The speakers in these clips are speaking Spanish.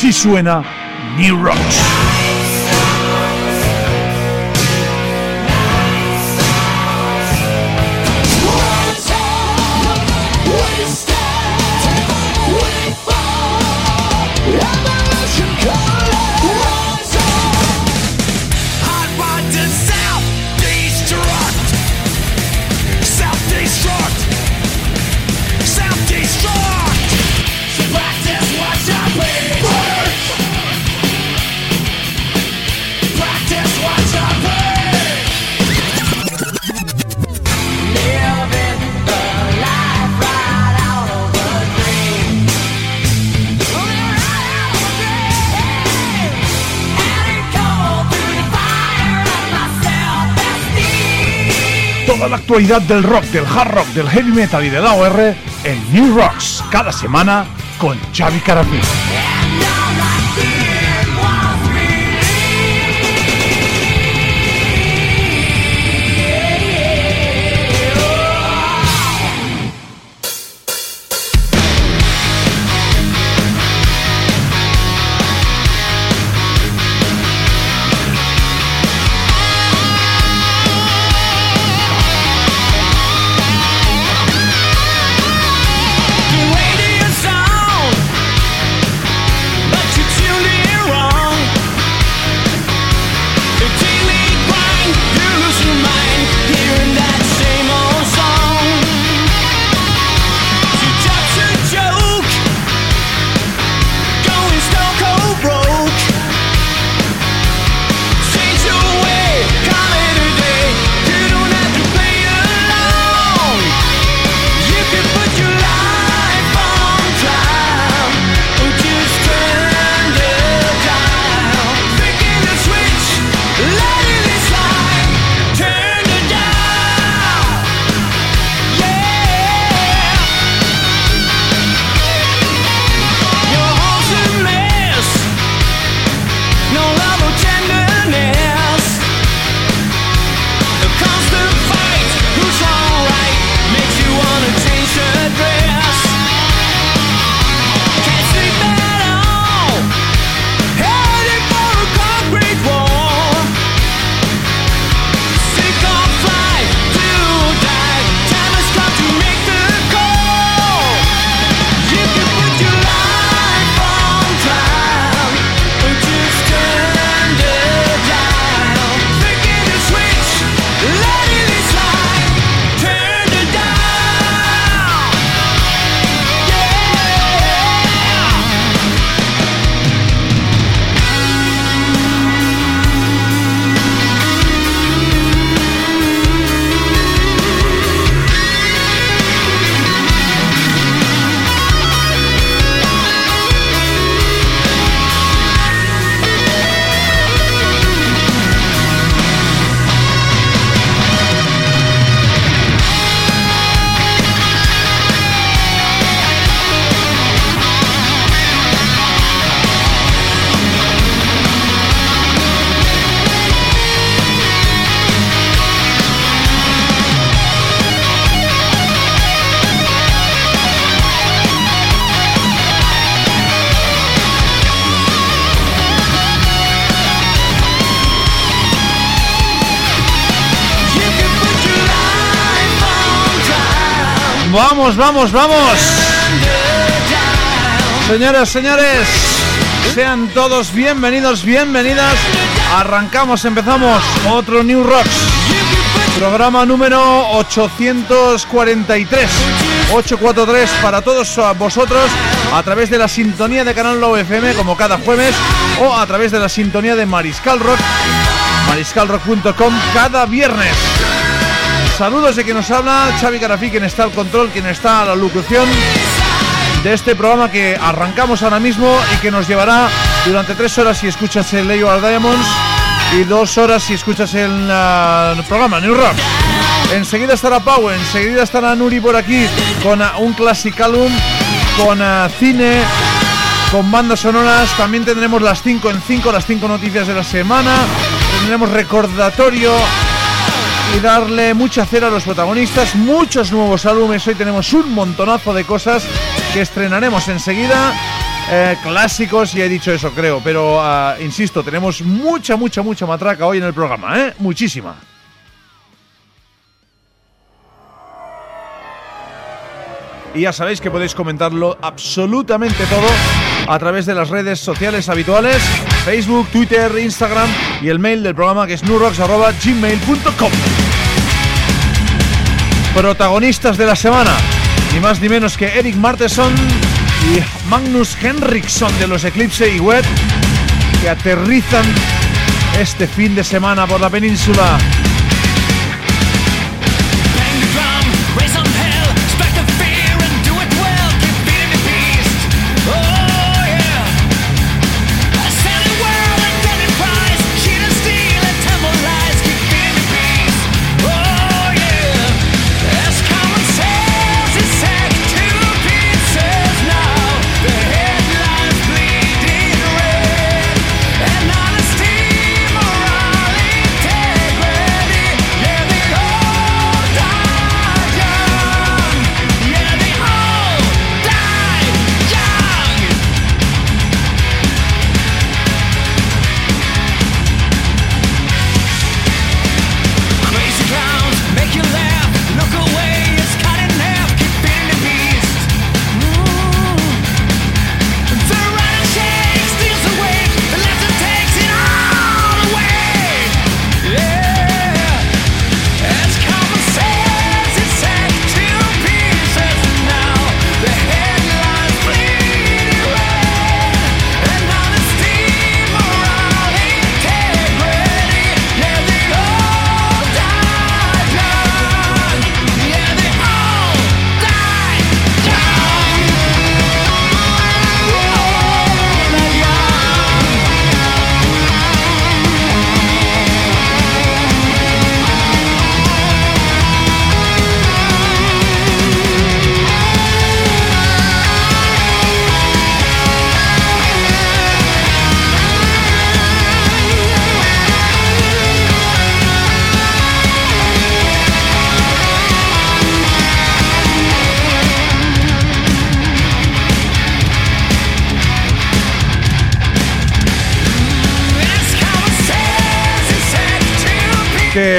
Así suena New Rocks. Actualidad del rock, del hard rock, del heavy metal y del AOR en New Rocks, cada semana con Xavi Carapí. Vamos, vamos, vamos. Señores, señores, sean todos bienvenidos, bienvenidas. Arrancamos, empezamos otro New Rocks. Programa número 843. 843 para todos vosotros a través de la sintonía de Canal Low FM como cada jueves o a través de la sintonía de Mariscal Rock, mariscalrock.com cada viernes. Saludos de quien nos habla, Xavi Carafí, quien está al control, quien está a la locución de este programa que arrancamos ahora mismo y que nos llevará durante tres horas si escuchas el Leo Diamonds y dos horas si escuchas el, uh, programa New Rock. Enseguida estará Pau, enseguida estará Nuri por aquí con uh, un clasicalum, con uh, cine, con bandas sonoras. También tendremos las 5 en 5, las 5 noticias de la semana. Tendremos recordatorio y darle mucha cera a los protagonistas, muchos nuevos álbumes, hoy tenemos un montonazo de cosas que estrenaremos enseguida. eh, clásicos y he dicho eso, creo. Pero ah, insisto, tenemos mucha, mucha, mucha matraca hoy en el programa, ¿eh? Muchísima. Y ya sabéis que podéis comentarlo absolutamente todo a través de las redes sociales habituales, Facebook, Twitter, Instagram y el mail del programa que es nurrocks.gmail.com. Protagonistas de la semana, ni más ni menos que Eric Marteson y Magnus Henriksson de los Eclipse y Wet, que aterrizan este fin de semana por la península.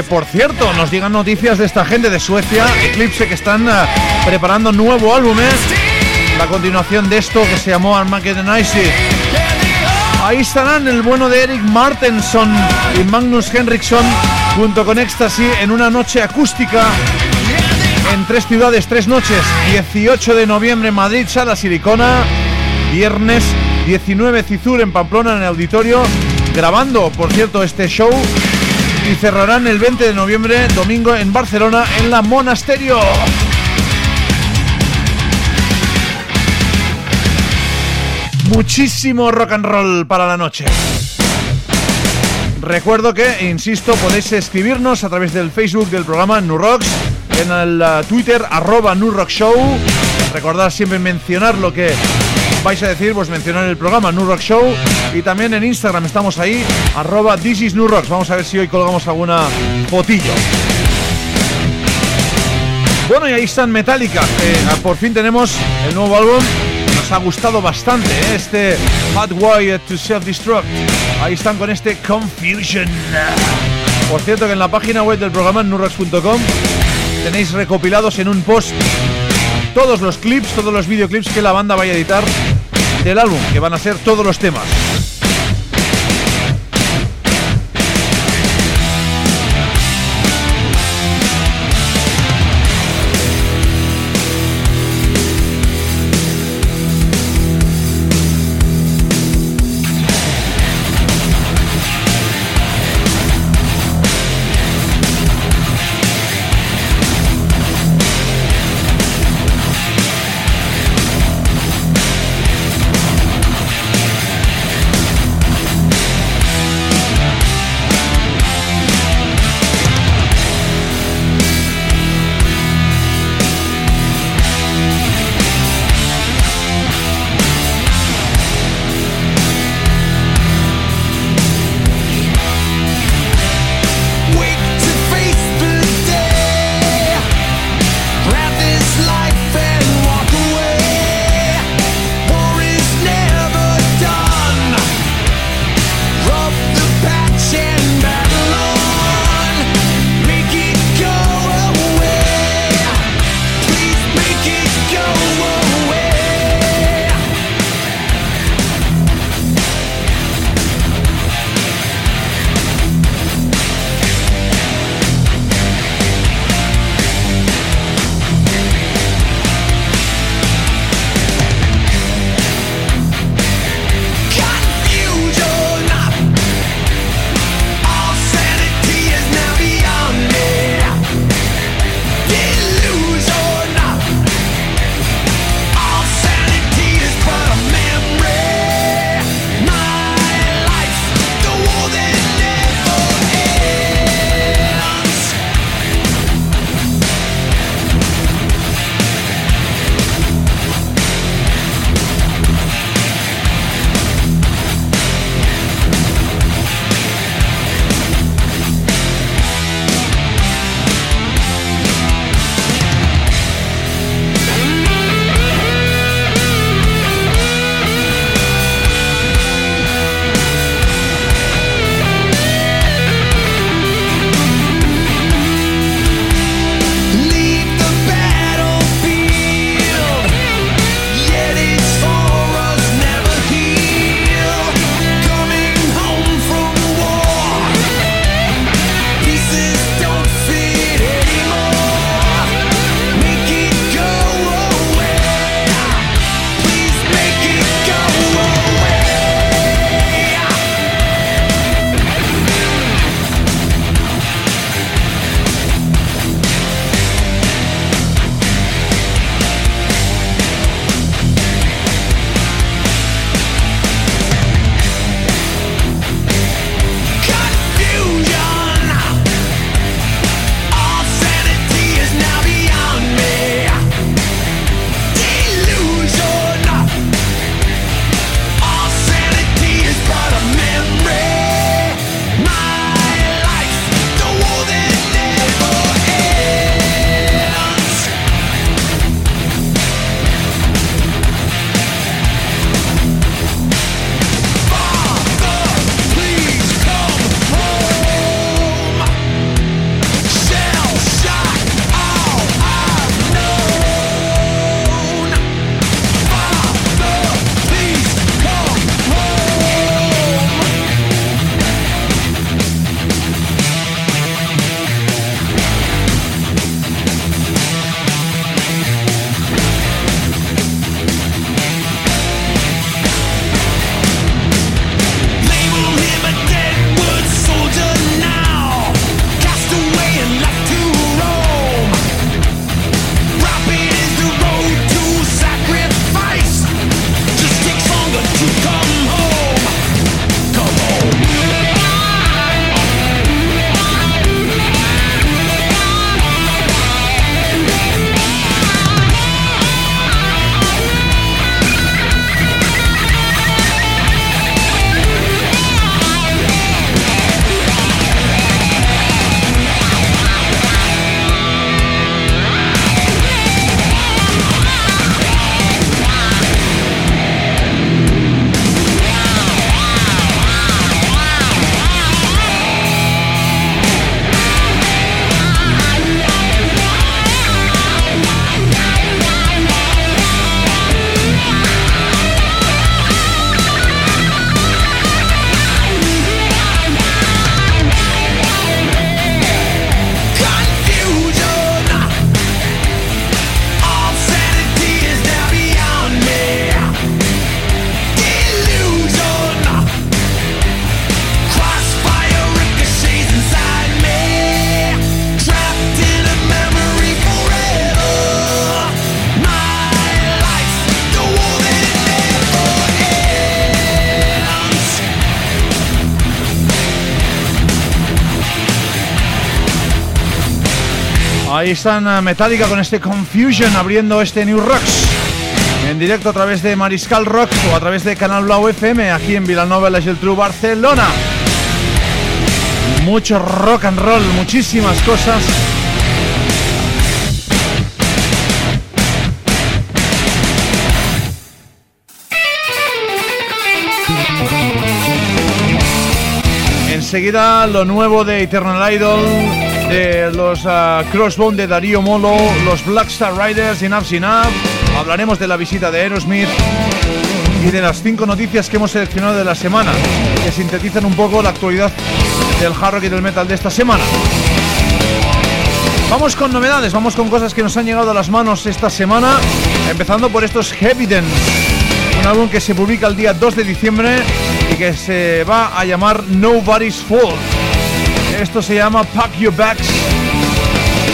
Por cierto, nos digan noticias de esta gente de Suecia, Eclipse, que están uh, preparando nuevo álbum, ¿eh? La continuación de esto que se llamó Armageddon Icy. Ahí estarán el bueno de Eric Martenson y Magnus Henriksson junto con Ecstasy en una noche acústica en tres ciudades, tres noches. 18 de noviembre en Madrid, Sala Silicona. Viernes 19 Cizur en Pamplona en el auditorio. Grabando, por cierto, este show y cerrarán el 20 de noviembre, domingo, en Barcelona, en la Monasterio. Muchísimo rock and roll para la noche. Recuerdo que, insisto, podéis escribirnos a través del Facebook del programa Nurrocks, en el uh, Twitter arroba Show. Recordad siempre mencionar lo que vais a decir, pues mencionar el programa New Rock Show y también en Instagram estamos ahí, arroba This is New Rocks. Vamos a ver si hoy colgamos alguna fotillo. Bueno, y ahí están Metallica. por fin tenemos el nuevo álbum. Nos ha gustado bastante ¿eh? este Hot Wire to Self-Destruct. Ahí están con este Confusion. Por cierto que en la página web del programa nurrocks.com tenéis recopilados en un post todos los clips, todos los videoclips que la banda vaya a editar del álbum, que van a ser todos los temas. Ahí están eh, Metallica con este Confusion abriendo este New Rocks. En directo a través de Mariscal Rock o a través de Canal Blau FM aquí en Vilanova, La Geltrú, Barcelona. Mucho rock and roll, muchísimas cosas. Enseguida lo nuevo de Eternal Idol, de los uh, Crossbone de Darío Molo, los Black Star Riders y Up Up. Hablaremos de la visita de Aerosmith y de las cinco noticias que hemos seleccionado de la semana, que sintetizan un poco la actualidad del hard rock y del metal de esta semana. Vamos con novedades, vamos con cosas que nos han llegado a las manos esta semana, empezando por estos Heavidence, un álbum que se publica el día 2 de diciembre que se va a llamar Nobody's Fault. Esto se llama Pack Your Bags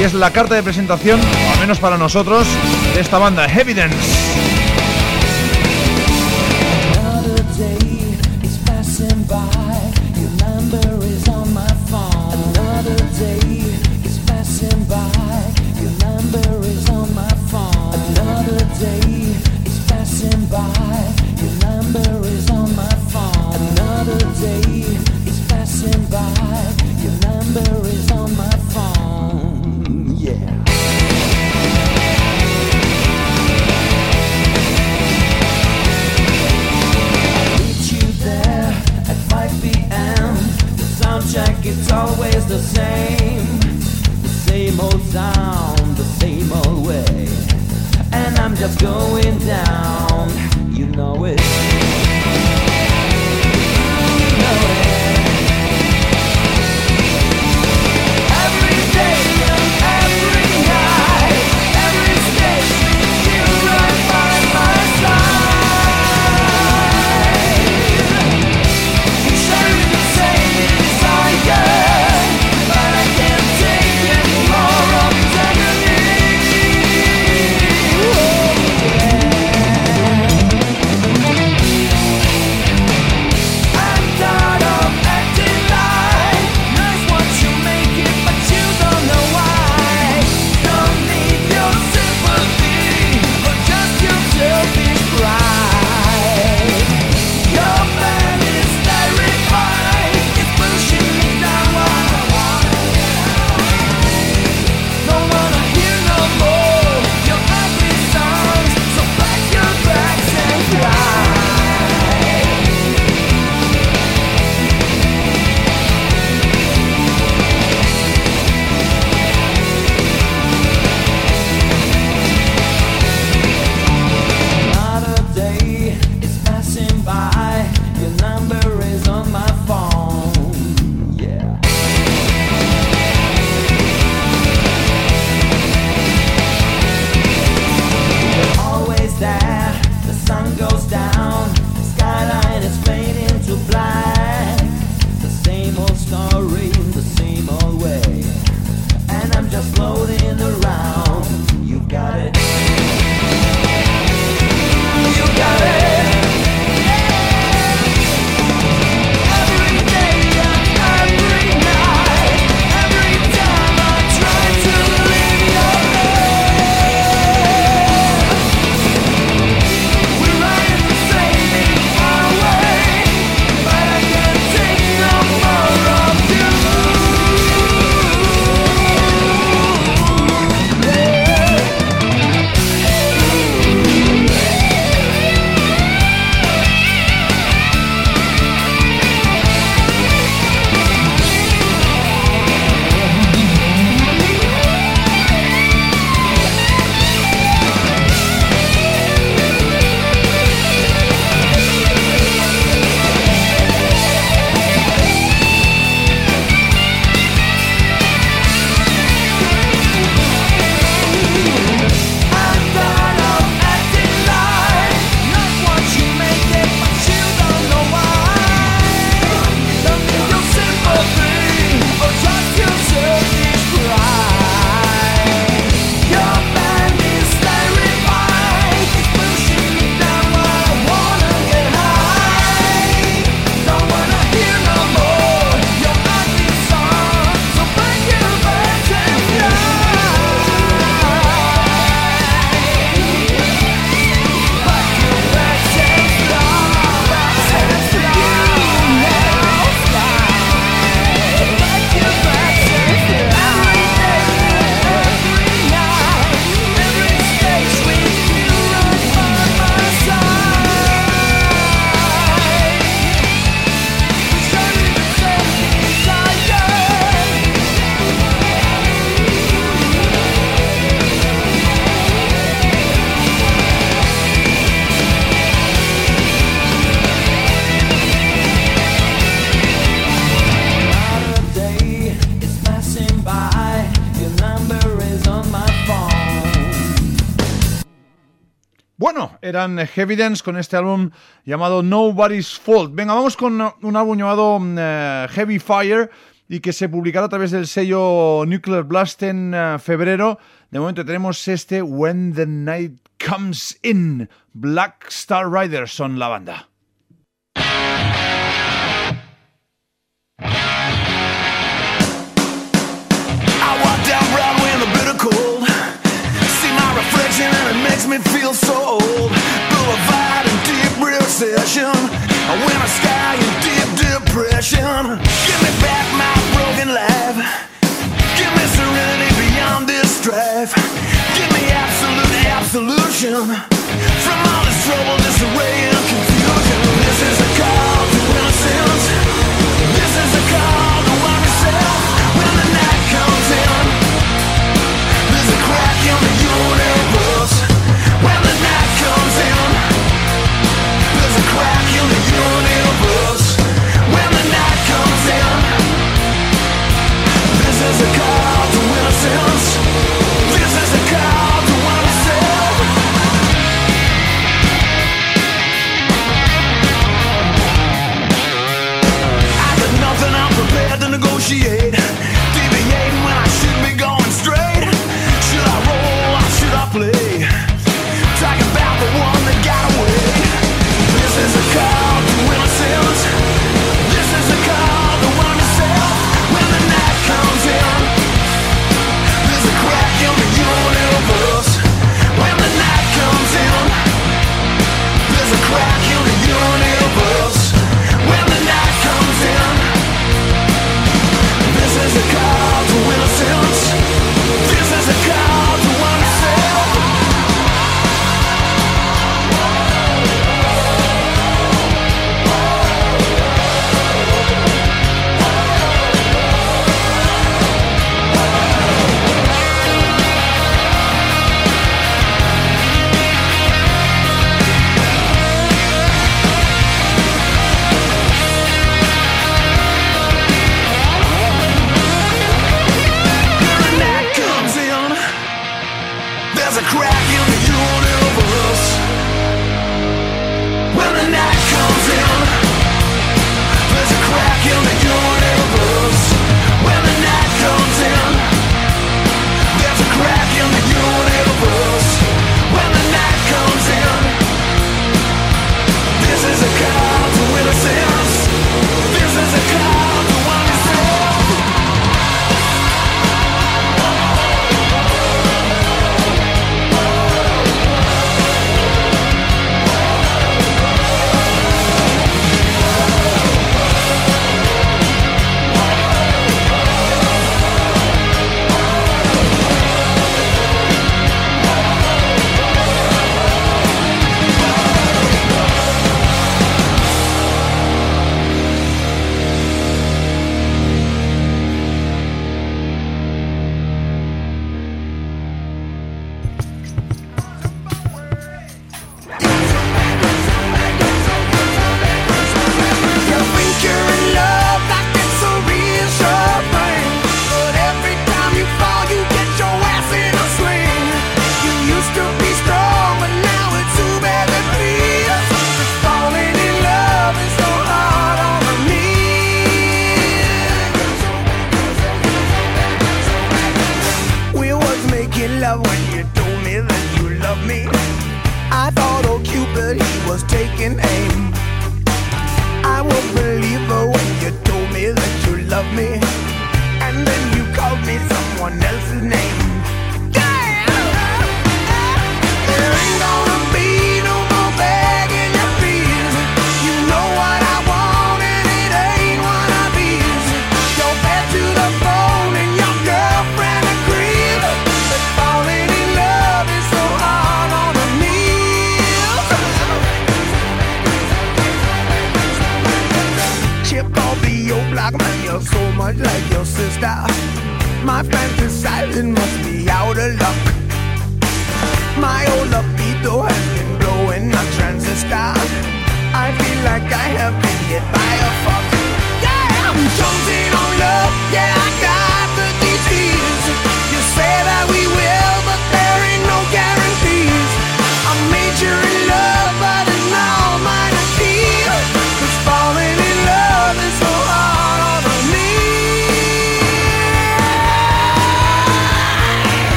y es la carta de presentación, al menos para nosotros, de esta banda, Evidence. Sound, the same old way. And I'm just going down, you know it. Eran Evidence con este álbum llamado Nobody's Fault. Venga, vamos con un álbum llamado eh, Heavy Fire y que se publicará a través del sello Nuclear Blast en eh, febrero. De momento tenemos este When the Night Comes In. Black Star Riders son la banda. Me feel so old. Boulevard in deep recession. I win a sky in deep depression. Give me back my broken life. Give me serenity beyond this strife. Give me absolute absolution from all this trouble, disarray, and confusion. appreciate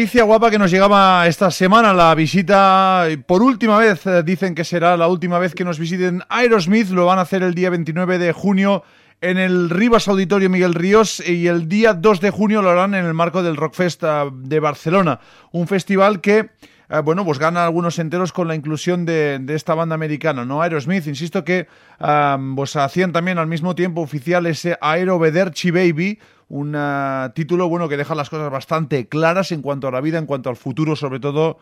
noticia guapa que nos llegaba esta semana, la visita, por última vez, eh, dicen que será la última vez que nos visiten Aerosmith, lo van a hacer el día 29 de junio en el Rivas Auditorio Miguel Ríos y el día 2 de junio lo harán en el marco del Rockfest eh, de Barcelona, un festival que... eh, bueno, pues gana algunos enteros con la inclusión de, esta banda americana, ¿no? Aerosmith, insisto que pues hacían también al mismo tiempo oficial ese Aero Baby, un título bueno que deja las cosas bastante claras en cuanto a la vida, en cuanto al futuro, sobre todo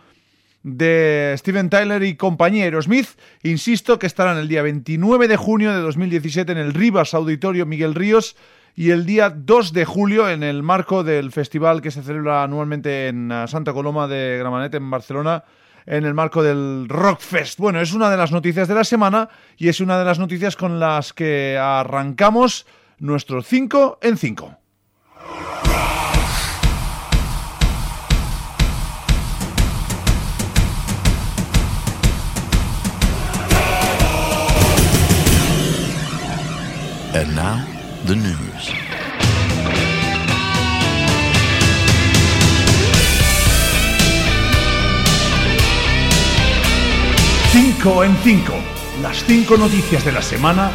de Steven Tyler y compañía Aerosmith. Insisto que estarán el día 29 de junio de 2017 en el Rivas Auditorio Miguel Ríos y el día 2 de julio en el marco del festival que se celebra anualmente en ah, Santa Coloma de Gramanet en Barcelona en el marco del Rockfest. Bueno, es una de las noticias de la semana y es una de las noticias con las que arrancamos nuestro 5 en 5. And now, the news. Cinco en 5. Las cinco noticias de la semana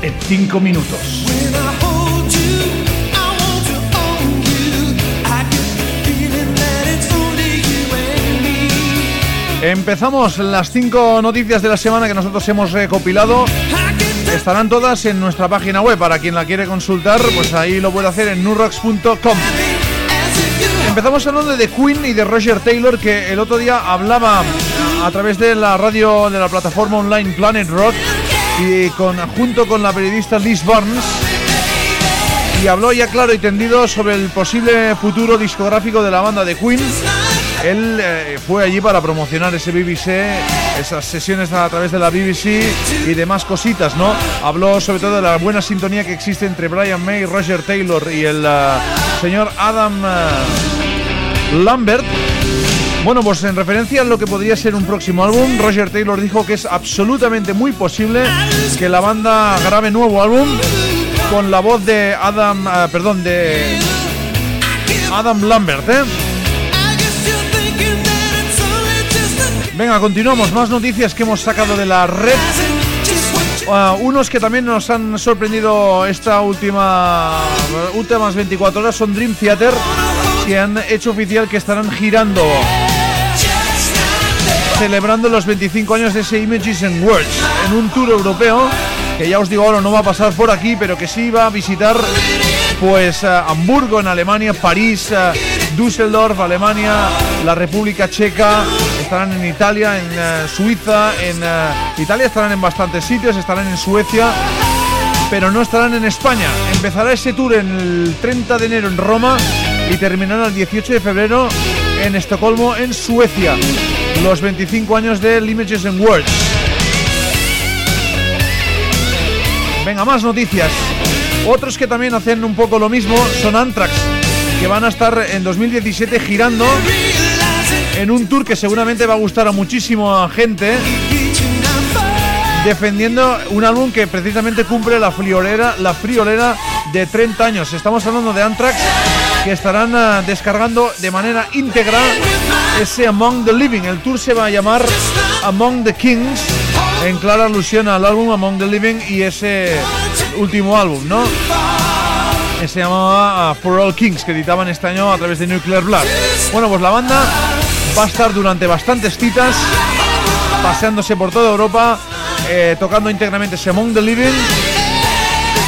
en 5 minutos. Empezamos las cinco noticias de la semana que nosotros hemos recopilado. Estarán todas en nuestra página web. Para quien la quiere consultar, pues ahí lo puede hacer en nurrocks.com. Empezamos hablando de Queen y de Roger Taylor, que el otro día hablaba a través de la radio de la plataforma online Planet Rock y con, junto con la periodista Liz Barnes. Y habló ya claro y tendido sobre el posible futuro discográfico de la banda de Queen. Él eh, fue allí para promocionar ese BBC, esas sesiones a través de la BBC y demás cositas, ¿no? Habló sobre todo de la buena sintonía que existe entre Brian May, Roger Taylor y el eh, señor Adam eh, Lambert. Bueno, pues en referencia a lo que podría ser un próximo álbum, Roger Taylor dijo que es absolutamente muy posible que la banda grabe nuevo álbum con la voz de Adam, eh, perdón, de Adam Lambert, ¿eh? Venga, continuamos. Más noticias que hemos sacado de la red. Ah, unos que también nos han sorprendido esta última últimas 24 horas son Dream Theater, que han hecho oficial que estarán girando, celebrando los 25 años de ese Images and Words en un tour europeo que ya os digo ahora no va a pasar por aquí, pero que sí va a visitar pues eh, Hamburgo en Alemania, París, eh, Düsseldorf, Alemania, la República Checa, estarán en Italia, en eh, Suiza, en Italia estarán en bastantes sitios, estarán en Suecia, pero no estarán en España. Empezará ese tour en el 30 de enero en Roma y terminará el 18 de febrero en Estocolmo, en Suecia. Los 25 años de Images and Words. Venga, más noticias. Otros que también hacen un poco lo mismo son Anthrax, que van a estar en 2017 girando en un tour que seguramente va a gustar a muchísima gente, defendiendo un álbum que precisamente cumple la friolera, la friolera de 30 años. Estamos hablando de Anthrax, que estarán ah, descargando de manera íntegra ese Among the Living. El tour se va a llamar Among the Kings, en clara alusión al álbum Among the Living y ese último álbum, ¿no? Que se llamaba ah, For All Kings, que editaban este año a través de Nuclear Blast. Bueno, pues la banda va a estar durante bastantes citas, paseándose por toda Europa, eh, tocando íntegramente Among the Living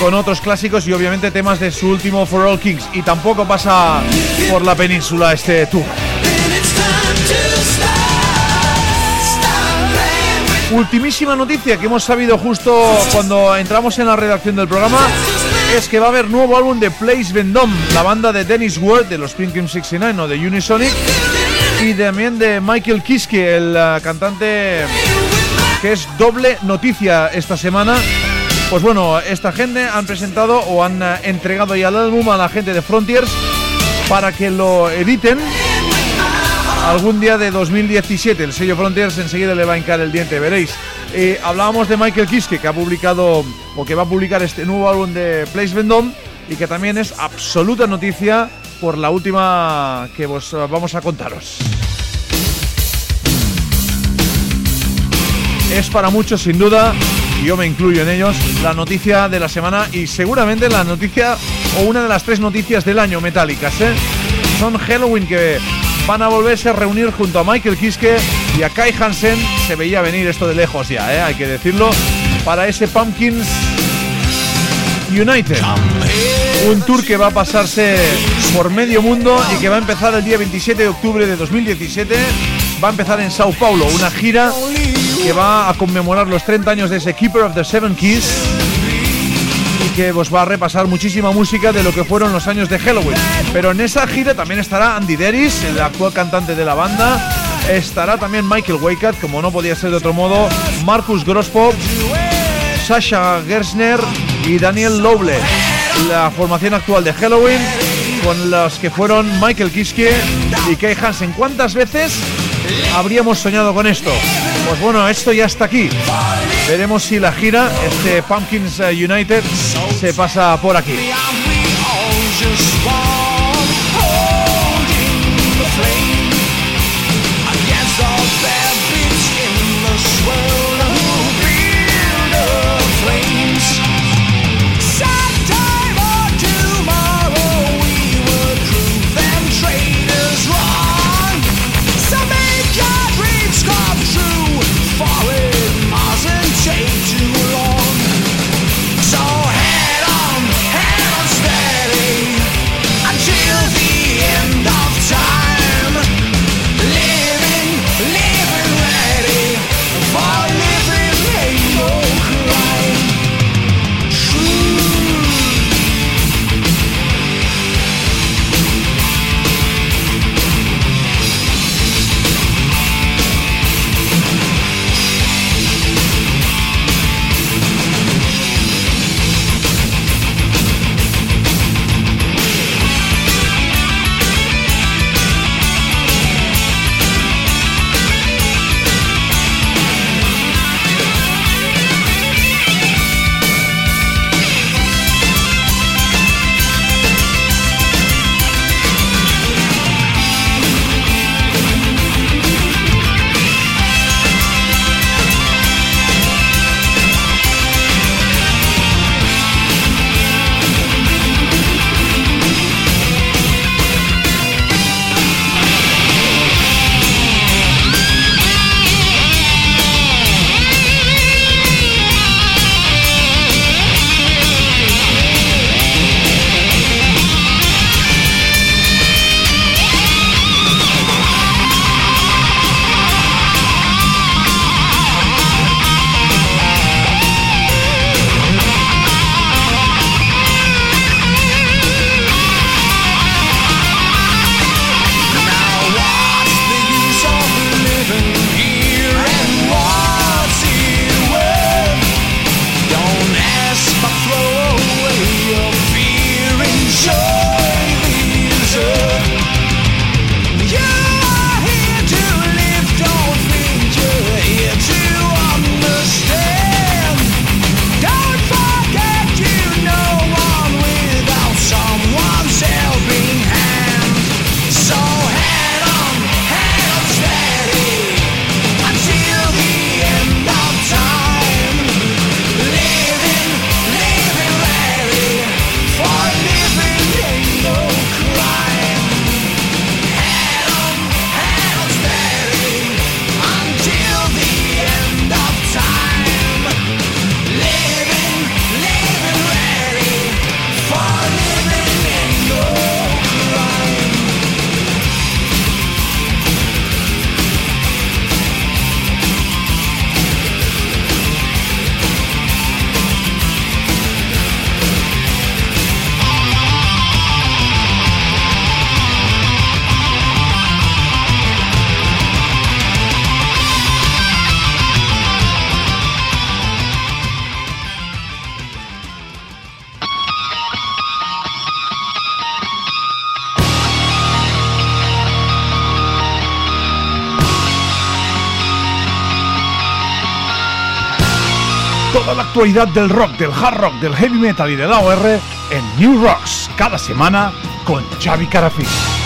con otros clásicos y obviamente temas de su último For All Kings. Y tampoco pasa por la península este tour. Ultimísima noticia que hemos sabido justo cuando entramos en la redacción del programa es que va a haber nuevo álbum de Place Vendôme, la banda de Dennis Ward de los Pink 69 o de Unisonic y también de Michael Kiske, el uh, cantante que es doble noticia esta semana. Pues bueno, esta gente han presentado o han uh, entregado ya el álbum a la gente de Frontiers para que lo editen algún día de 2017. El sello Frontiers enseguida le va a hincar el diente, veréis. Eh, hablábamos de Michael Kiske, que ha publicado o que va a publicar este nuevo álbum de Place Vendôme y que también es absoluta noticia por la última que vos eh, vamos a contaros. Es para muchos, sin duda, y yo me incluyo en ellos, la noticia de la semana y seguramente la noticia o una de las tres noticias del año metálicas. ¿eh? Son Halloween que van a volverse a reunir junto a Michael Kiske y a Kai Hansen. Se veía venir esto de lejos ya, ¿eh? hay que decirlo, para ese Pumpkins United. Un tour que va a pasarse por medio mundo y que va a empezar el día 27 de octubre de 2017. Va a empezar en Sao Paulo, una gira que va a conmemorar los 30 años de ese Keeper of the Seven Keys y que os va a repasar muchísima música de lo que fueron los años de Halloween. Pero en esa gira también estará Andy Deris, el actual cantante de la banda. Estará también Michael Weikat, como no podía ser de otro modo, Marcus Grosspop, Sasha Gersner y Daniel Loble. La formación actual de Halloween con los que fueron Michael Kiske y Kay Hansen. ¿Cuántas veces habríamos soñado con esto? Pues bueno, esto ya está aquí. Veremos si la gira, este Pumpkins eh, United, se pasa por aquí. Actualidad del rock, del hard rock, del heavy metal y del AOR en New Rocks, cada semana con Xavi Carafis.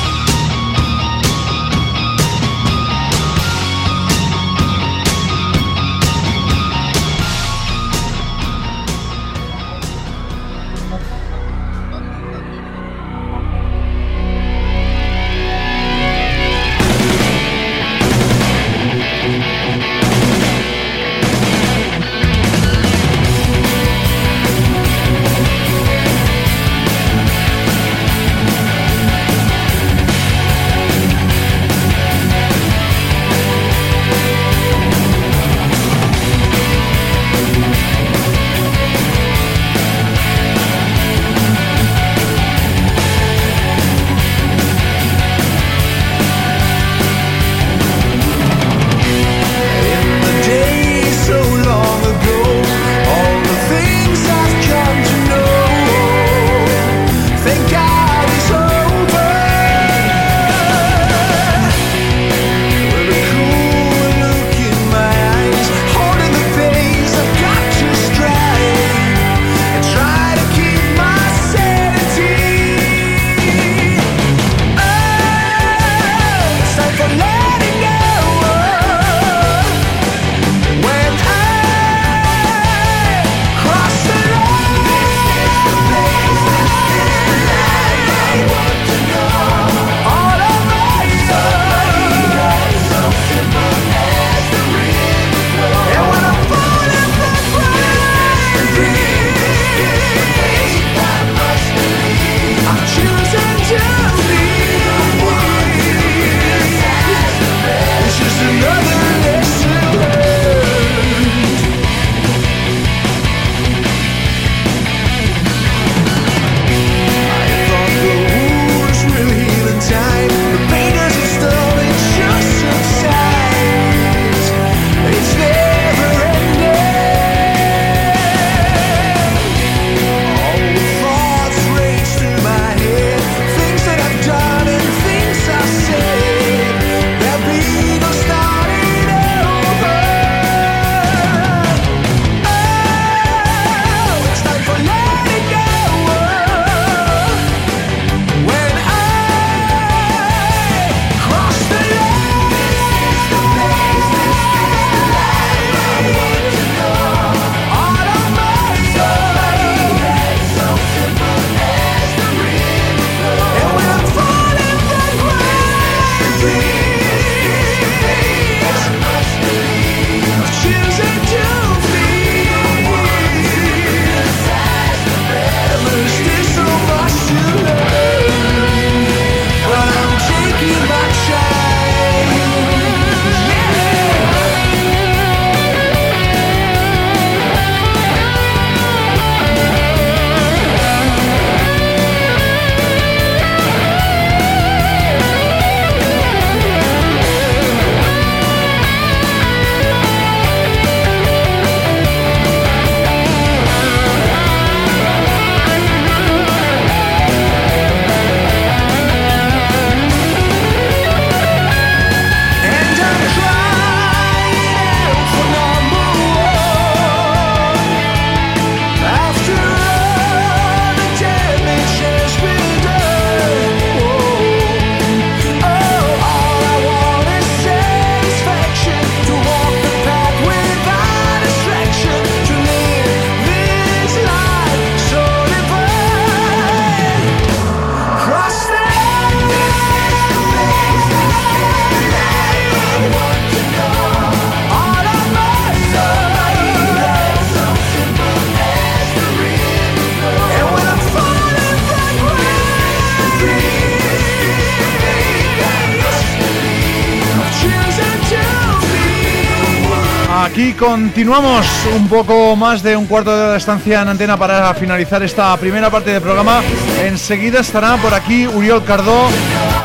Continuamos un poco más de un cuarto de de estancia en antena para finalizar esta primera parte del programa. Enseguida estará por aquí Uriol Cardó.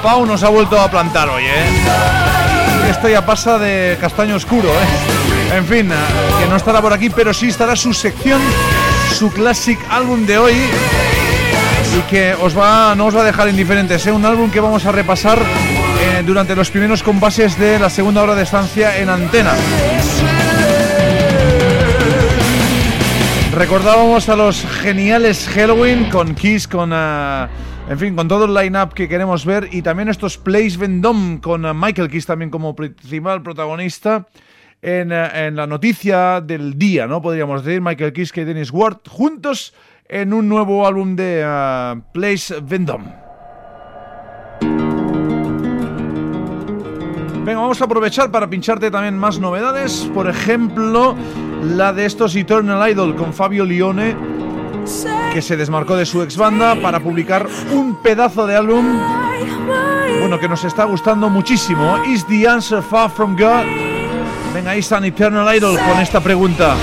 Pau nos ha vuelto a plantar hoy, ¿eh? Esto ya pasa de castaño oscuro, ¿eh? En fin, que no estará por aquí, pero sí estará su sección, su classic álbum de hoy. Y que os va, no os va a dejar indiferentes, ¿eh? Un álbum que vamos a repasar eh, durante los primeros compases de la segunda hora de estancia en antena. Recordábamos a los geniales Halloween con Kiss, con... Uh, en fin, con todo el line-up que queremos ver y también estos Place Vendôme con uh, Michael Kiss también como principal protagonista en, uh, en, la noticia del día, ¿no? Podríamos decir, Michael Kiss y Dennis Ward juntos en un nuevo álbum de Place Vendôme. Venga, vamos a aprovechar para pincharte también más novedades. Por ejemplo, la de estos Eternal Idol con Fabio Lione, que se desmarcó de su ex banda para publicar un pedazo de álbum. Bueno, que nos está gustando muchísimo. ¿Is the answer far from God? Venga, ahí están Eternal Idol con esta pregunta.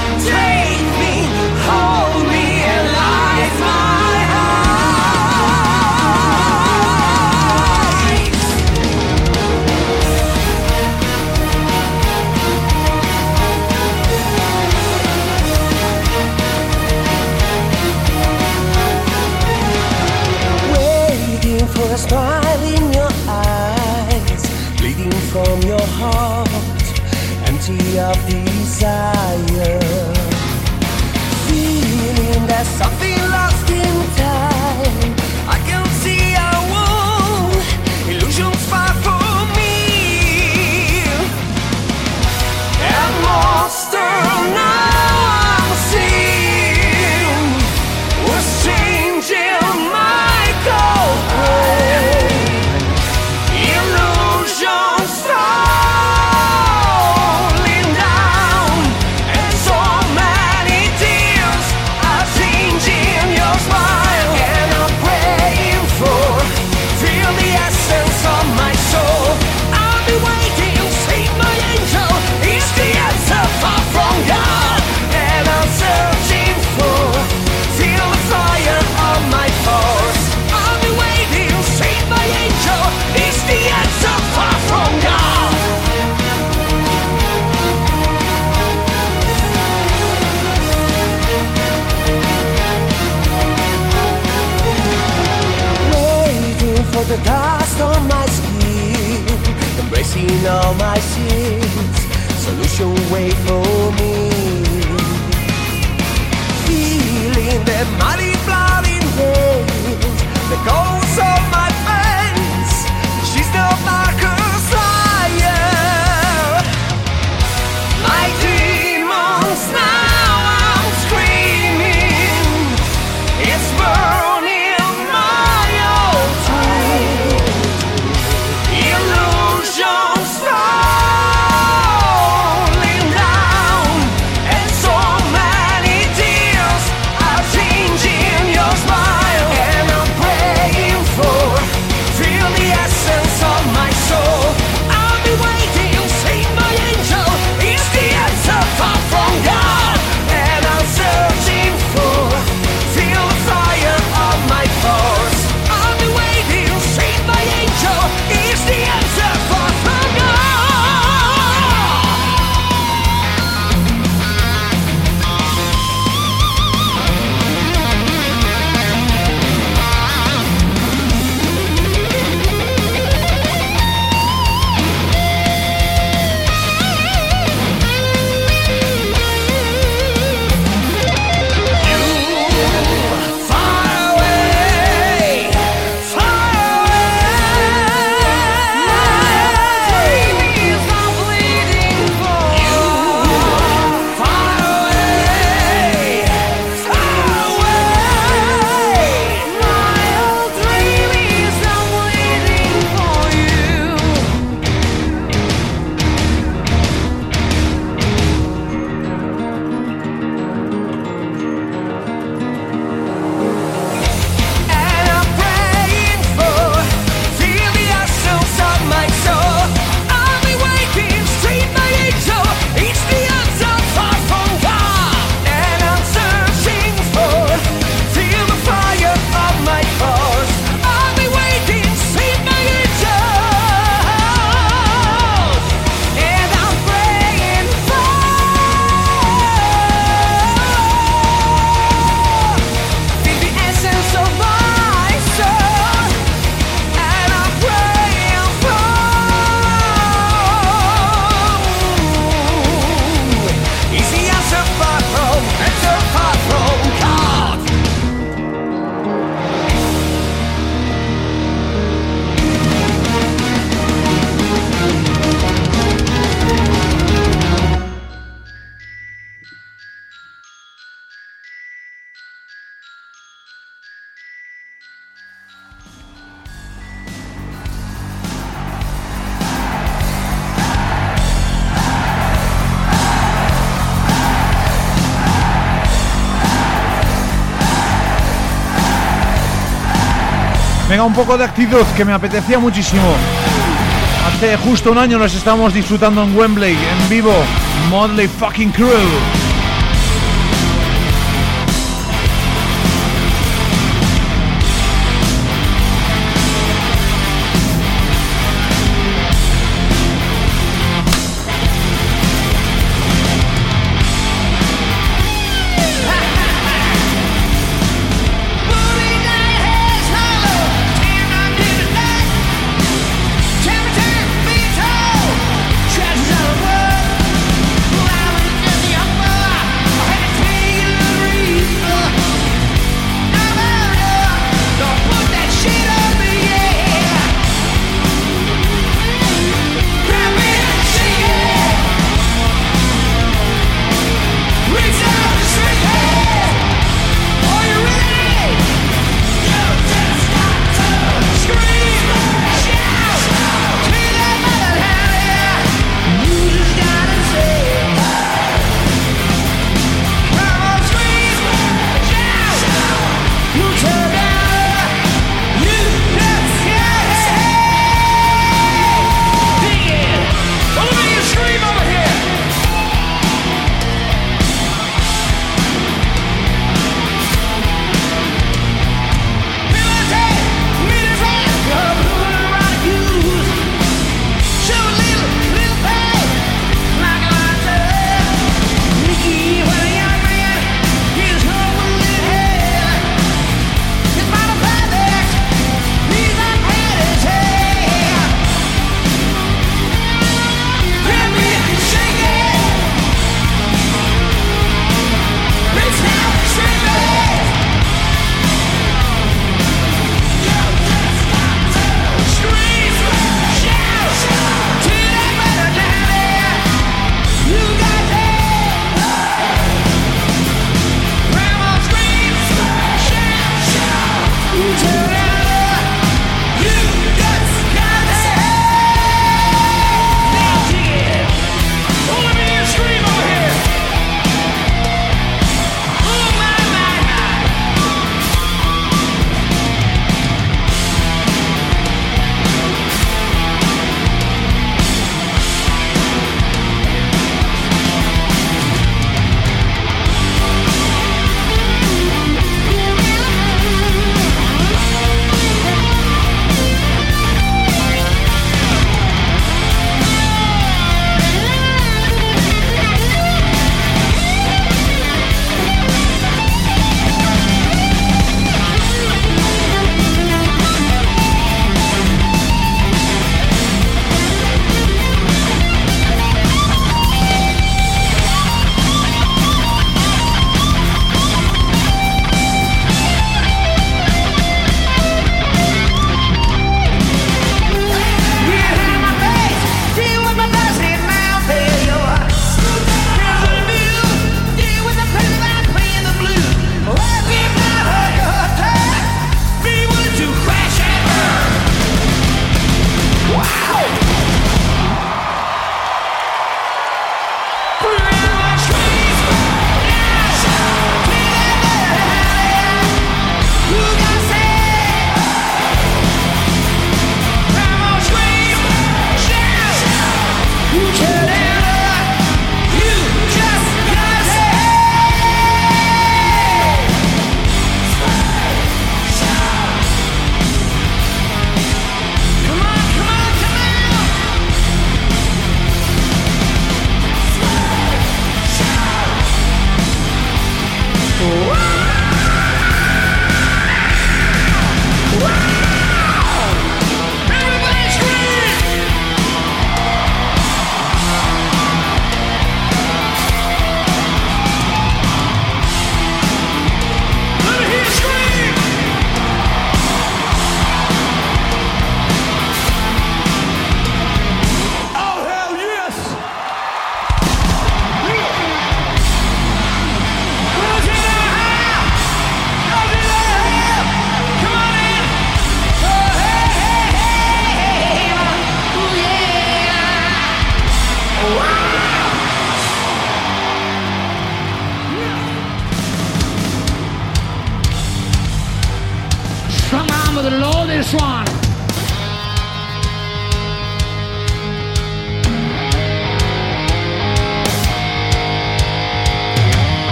Un poco de actitud que me apetecía muchísimo. Hace justo un año nos estábamos disfrutando en Wembley, en vivo, Motley fucking Crew.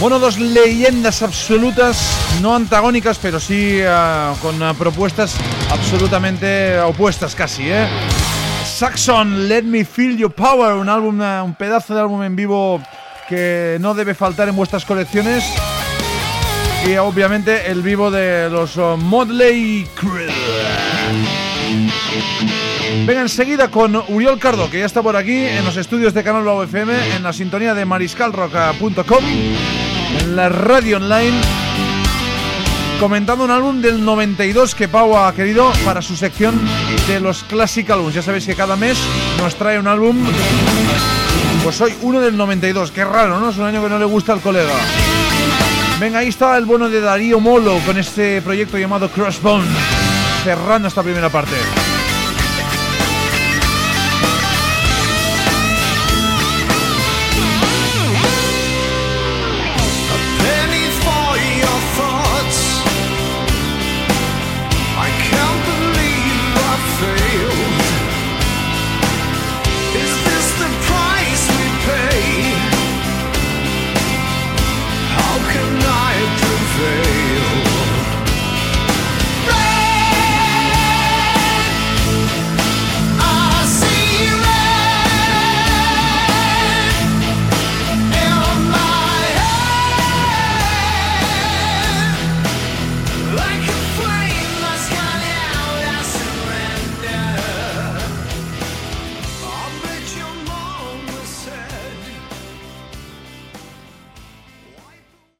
Bueno, dos leyendas absolutas, no antagónicas, pero sí uh, con eh, propuestas absolutamente opuestas casi. ¿eh? Saxon, Let Me Feel Your Power, un álbum, un pedazo de álbum en vivo que no debe faltar en vuestras colecciones. Y obviamente el vivo de los oh, Modley Crew. Venga enseguida con Uriol Cardo, que ya está por aquí en los estudios de Canal Blau FM, en la sintonía de mariscalroca.com en la radio online comentando un álbum del 92 que Pau ha querido para su sección de los Classic Albums. Ya sabéis que cada mes nos trae un álbum. Pues hoy uno del 92, qué raro, ¿no? Es un año que no le gusta al colega. Venga, ahí está el bono de Darío Molo con este proyecto llamado Crossbone, cerrando esta primera parte.